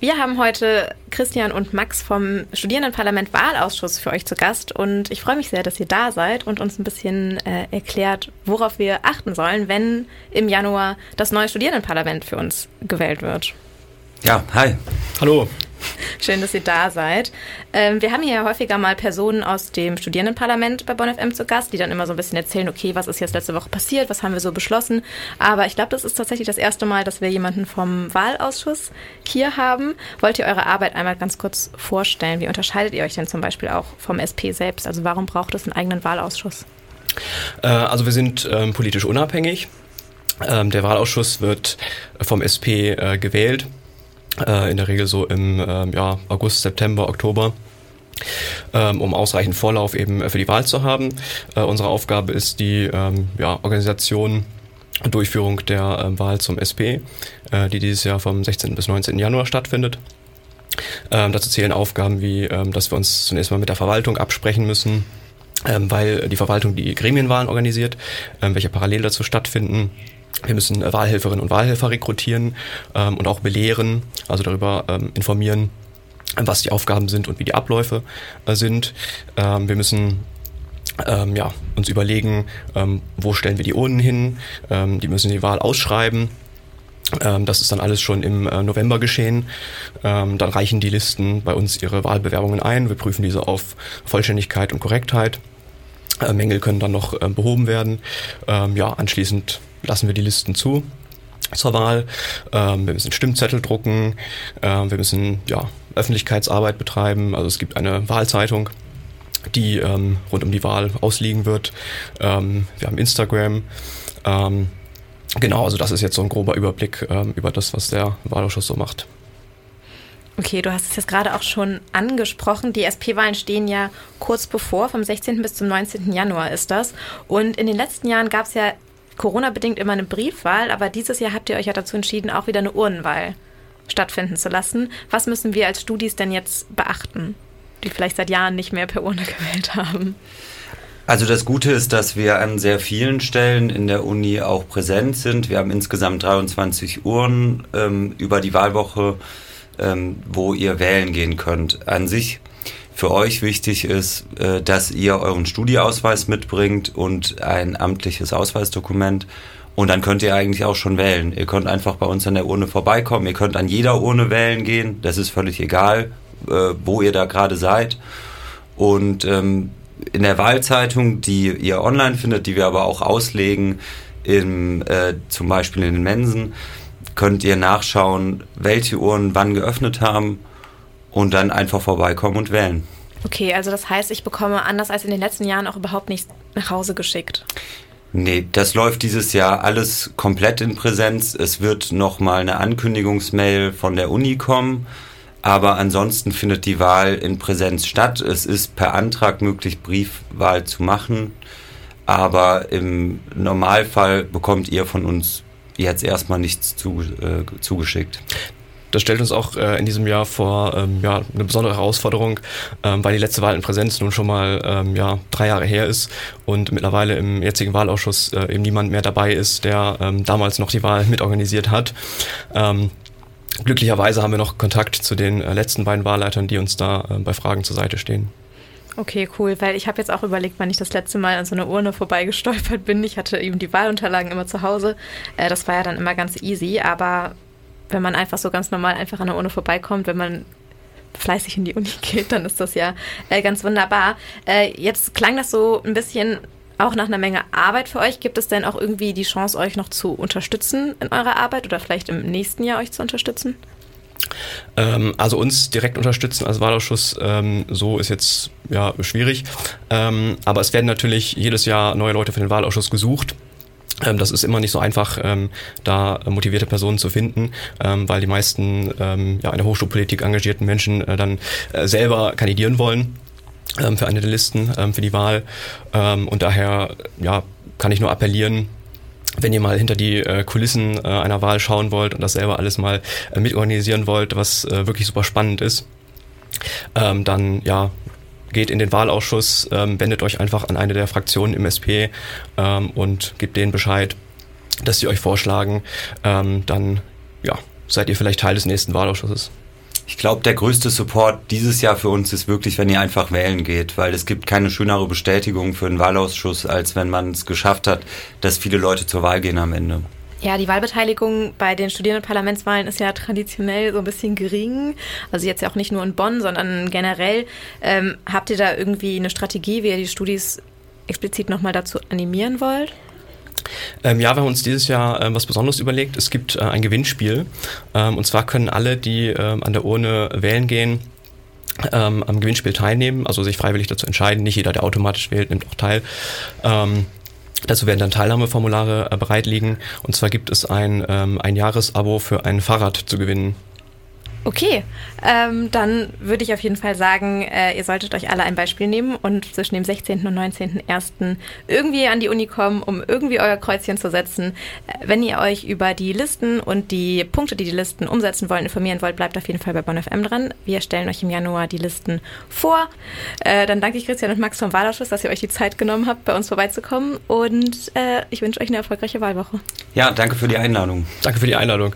Wir haben heute Christian und Max vom Studierendenparlament Wahlausschuss für euch zu Gast und ich freue mich sehr, dass ihr da seid und uns ein bisschen äh, erklärt, worauf wir achten sollen, wenn im Januar das neue Studierendenparlament für uns gewählt wird. Ja, hi. Hallo. Schön, dass ihr da seid. Ähm, wir haben hier ja häufiger mal Personen aus dem Studierendenparlament bei Bonn FM zu Gast, die dann immer so ein bisschen erzählen, okay, was ist jetzt letzte Woche passiert, was haben wir so beschlossen. Aber ich glaube, das ist tatsächlich das erste Mal, dass wir jemanden vom Wahlausschuss hier haben. Wollt ihr eure Arbeit einmal ganz kurz vorstellen? Wie unterscheidet ihr euch denn zum Beispiel auch vom SP selbst? Also warum braucht es einen eigenen Wahlausschuss? Äh, also wir sind ähm, politisch unabhängig. Ähm, der Wahlausschuss wird vom SP äh, gewählt äh, in der Regel so im ähm, ja, August, September, Oktober ähm, um ausreichend Vorlauf eben für die Wahl zu haben. Äh, unsere Aufgabe ist die ähm, ja, Organisation und Durchführung der Wahl zum SP, äh, die dieses Jahr vom 16. bis 19. Januar stattfindet. Dazu zählen Aufgaben wie, dass wir uns zunächst mal mit der Verwaltung absprechen müssen, weil die Verwaltung die Gremienwahlen organisiert, welche parallel dazu stattfinden. Wir müssen äh, Wahlhelferinnen und Wahlhelfer rekrutieren ähm, und auch belehren, also darüber ähm, informieren, was die Aufgaben sind und wie die Abläufe äh, sind. Ähm, wir müssen ähm, ja, uns überlegen, ähm, wo stellen wir die Urnen hin. Ähm, die müssen die Wahl ausschreiben. Das ist dann alles schon im äh, November geschehen. Dann reichen die Listen bei uns ihre Wahlbewerbungen ein. Wir prüfen diese auf Vollständigkeit und Korrektheit. Äh, Mängel können dann noch behoben werden. Ja, anschließend lassen wir die Listen zu zur Wahl. Ähm, wir müssen Stimmzettel drucken. Ähm, wir müssen ja, Öffentlichkeitsarbeit betreiben. Also es gibt eine Wahlzeitung, die ähm, rund um die Wahl ausliegen wird. Ähm, wir haben Instagram. Ähm, genau, also das ist jetzt so ein grober Überblick ähm, über das, was der Wahlausschuss so macht. Okay, du hast es jetzt gerade auch schon angesprochen. Die SP-Wahlen stehen ja kurz bevor, vom 16. bis zum 19. Januar ist das. Und in den letzten Jahren gab es ja Corona-bedingt immer eine Briefwahl, aber dieses Jahr habt ihr euch ja dazu entschieden, auch wieder eine Urnenwahl stattfinden zu lassen. Was müssen wir als Studis denn jetzt beachten, die vielleicht seit Jahren nicht mehr per Urne gewählt haben? Also das Gute ist, dass wir an sehr vielen Stellen in der Uni auch präsent sind. Wir haben insgesamt 23 Uhren ähm, über die Wahlwoche, ähm, wo ihr wählen gehen könnt. An sich für euch wichtig ist, äh, dass ihr euren Studieausweis mitbringt und ein amtliches Ausweisdokument. Und dann könnt ihr eigentlich auch schon wählen. Ihr könnt einfach bei uns an der Urne vorbeikommen. Ihr könnt an jeder Urne wählen gehen. Das ist völlig egal, äh, wo ihr da gerade seid. Und ähm, in der Wahlzeitung, die ihr online findet, die wir aber auch auslegen, im, äh, zum Beispiel in den Mensen, könnt ihr nachschauen, welche Urnen wann geöffnet haben und dann einfach vorbeikommen und wählen. Okay, also das heißt, ich bekomme anders als in den letzten Jahren auch überhaupt nichts nach Hause geschickt. Nee, das läuft dieses Jahr alles komplett in Präsenz. Es wird nochmal eine Ankündigungsmail von der Uni kommen, aber ansonsten findet die Wahl in Präsenz statt. Es ist per Antrag möglich, Briefwahl zu machen, aber im Normalfall bekommt ihr von uns jetzt erstmal nichts zu, äh, zugeschickt das stellt uns auch äh, in diesem Jahr vor ähm, ja, eine besondere Herausforderung, ähm, weil die letzte Wahl in Präsenz nun schon mal ähm, ja, drei Jahre her ist und mittlerweile im jetzigen Wahlausschuss äh, eben niemand mehr dabei ist, der ähm, damals noch die Wahl mitorganisiert hat. Ähm, glücklicherweise haben wir noch Kontakt zu den äh, letzten beiden Wahlleitern, die uns da äh, bei Fragen zur Seite stehen. Okay, cool, weil ich habe jetzt auch überlegt, wann ich das letzte Mal an so einer Urne vorbeigestolpert bin. Ich hatte eben die Wahlunterlagen immer zu Hause. Äh, das war ja dann immer ganz easy, aber wenn man einfach so ganz normal einfach an der Uni vorbeikommt, wenn man fleißig in die Uni geht, dann ist das ja äh, ganz wunderbar. Äh, jetzt klang das so ein bisschen auch nach einer Menge Arbeit für euch. Gibt es denn auch irgendwie die Chance, euch noch zu unterstützen in eurer Arbeit oder vielleicht im nächsten Jahr euch zu unterstützen? Ähm, also uns direkt unterstützen als Wahlausschuss, ähm, so ist jetzt ja schwierig. Ähm, aber es werden natürlich jedes Jahr neue Leute für den Wahlausschuss gesucht. Ähm, das ist immer nicht so einfach, ähm, da motivierte Personen zu finden, ähm, weil die meisten ja, in der Hochschulpolitik engagierten Menschen äh, dann äh, selber kandidieren wollen für eine der Listen für die Wahl. Und daher ja, kann ich nur appellieren, wenn ihr mal hinter die äh, Kulissen einer Wahl schauen wollt und das selber alles mal mitorganisieren wollt, was wirklich super spannend ist, dann ja, geht in den Wahlausschuss, ähm, wendet euch einfach an eine der Fraktionen im SP ähm, und gebt denen Bescheid, dass sie euch vorschlagen. Ähm, dann ja, seid ihr vielleicht Teil des nächsten Wahlausschusses. Ich glaube, der größte Support dieses Jahr für uns ist wirklich, wenn ihr einfach wählen geht, weil es gibt keine schönere Bestätigung für einen Wahlausschuss, als wenn man es geschafft hat, dass viele Leute zur Wahl gehen am Ende. Ja, die Wahlbeteiligung bei den Studierendenparlamentswahlen ist ja traditionell so ein bisschen gering. Also jetzt ja auch nicht nur in Bonn, sondern generell. Ähm, habt ihr da irgendwie eine Strategie, wie ihr die Studis explizit nochmal dazu animieren wollt? Ähm, ja, wir haben uns dieses Jahr ähm, was Besonderes überlegt. Es gibt äh, ein Gewinnspiel. Ähm, und zwar können alle, die ähm, an der Urne wählen gehen, ähm, am Gewinnspiel teilnehmen, also sich freiwillig dazu entscheiden. Nicht jeder, der automatisch wählt, nimmt auch teil. Ähm, dazu werden dann Teilnahmeformulare äh, bereit liegen. Und zwar gibt es ein, ein Jahresabo für ein Fahrrad zu gewinnen. Okay, ähm, dann würde ich auf jeden Fall sagen, äh, ihr solltet euch alle ein Beispiel nehmen und zwischen dem 16. und 19.01. irgendwie an die Uni kommen, um irgendwie euer Kreuzchen zu setzen. Äh, wenn ihr euch über die Listen und die Punkte, die die Listen umsetzen wollen, informieren wollt, bleibt auf jeden Fall bei BonfM dran. Wir stellen euch im Januar die Listen vor. Äh, dann danke ich Christian und Max vom Wahlausschuss, dass ihr euch die Zeit genommen habt, bei uns vorbeizukommen und äh, ich wünsche euch eine erfolgreiche Wahlwoche. Ja, danke für die Einladung. Danke für die Einladung.